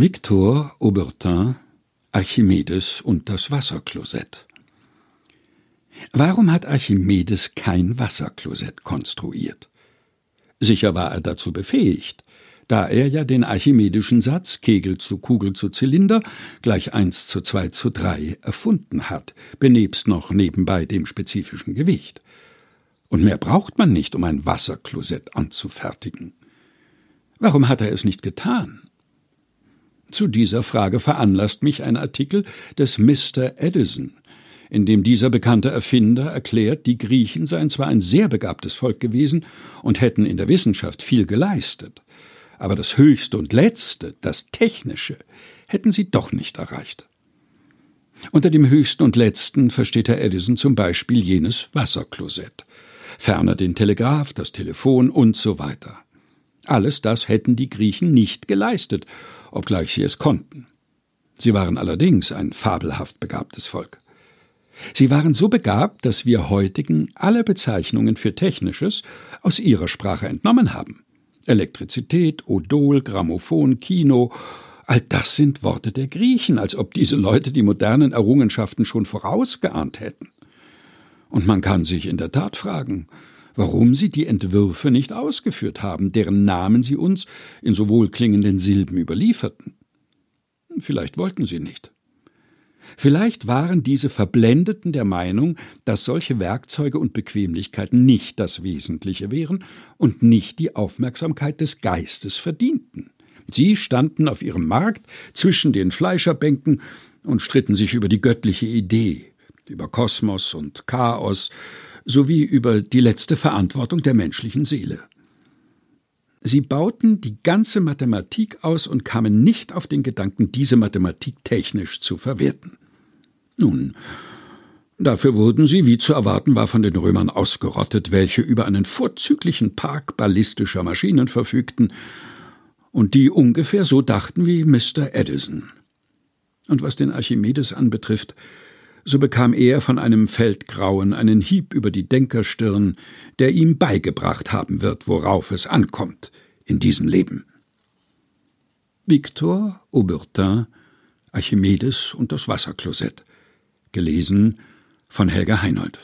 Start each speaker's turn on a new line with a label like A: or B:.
A: Victor Aubertin Archimedes und das Wasserklosett Warum hat Archimedes kein Wasserklosett konstruiert? Sicher war er dazu befähigt, da er ja den archimedischen Satz Kegel zu Kugel zu Zylinder gleich 1 zu 2 zu 3 erfunden hat, benebst noch nebenbei dem spezifischen Gewicht. Und mehr braucht man nicht, um ein Wasserklosett anzufertigen. Warum hat er es nicht getan? Zu dieser Frage veranlasst mich ein Artikel des Mr. Edison, in dem dieser bekannte Erfinder erklärt, die Griechen seien zwar ein sehr begabtes Volk gewesen und hätten in der Wissenschaft viel geleistet, aber das Höchste und Letzte, das Technische, hätten sie doch nicht erreicht. Unter dem Höchsten und Letzten versteht Herr Edison zum Beispiel jenes Wasserklosett, ferner den Telegraph, das Telefon und so weiter. Alles das hätten die Griechen nicht geleistet, obgleich sie es konnten. Sie waren allerdings ein fabelhaft begabtes Volk. Sie waren so begabt, dass wir heutigen alle Bezeichnungen für Technisches aus ihrer Sprache entnommen haben. Elektrizität, Odol, Grammophon, Kino, all das sind Worte der Griechen, als ob diese Leute die modernen Errungenschaften schon vorausgeahnt hätten. Und man kann sich in der Tat fragen, warum sie die Entwürfe nicht ausgeführt haben, deren Namen sie uns in so wohlklingenden Silben überlieferten. Vielleicht wollten sie nicht. Vielleicht waren diese Verblendeten der Meinung, dass solche Werkzeuge und Bequemlichkeiten nicht das Wesentliche wären und nicht die Aufmerksamkeit des Geistes verdienten. Sie standen auf ihrem Markt zwischen den Fleischerbänken und stritten sich über die göttliche Idee, über Kosmos und Chaos, sowie über die letzte Verantwortung der menschlichen Seele. Sie bauten die ganze Mathematik aus und kamen nicht auf den Gedanken, diese Mathematik technisch zu verwerten. Nun, dafür wurden sie, wie zu erwarten war, von den Römern ausgerottet, welche über einen vorzüglichen Park ballistischer Maschinen verfügten und die ungefähr so dachten wie Mr. Edison. Und was den Archimedes anbetrifft, so bekam er von einem Feldgrauen einen Hieb über die Denkerstirn, der ihm beigebracht haben wird, worauf es ankommt in diesem Leben. Victor Aubertin Archimedes und das Wasserklosett gelesen von Helga Heinold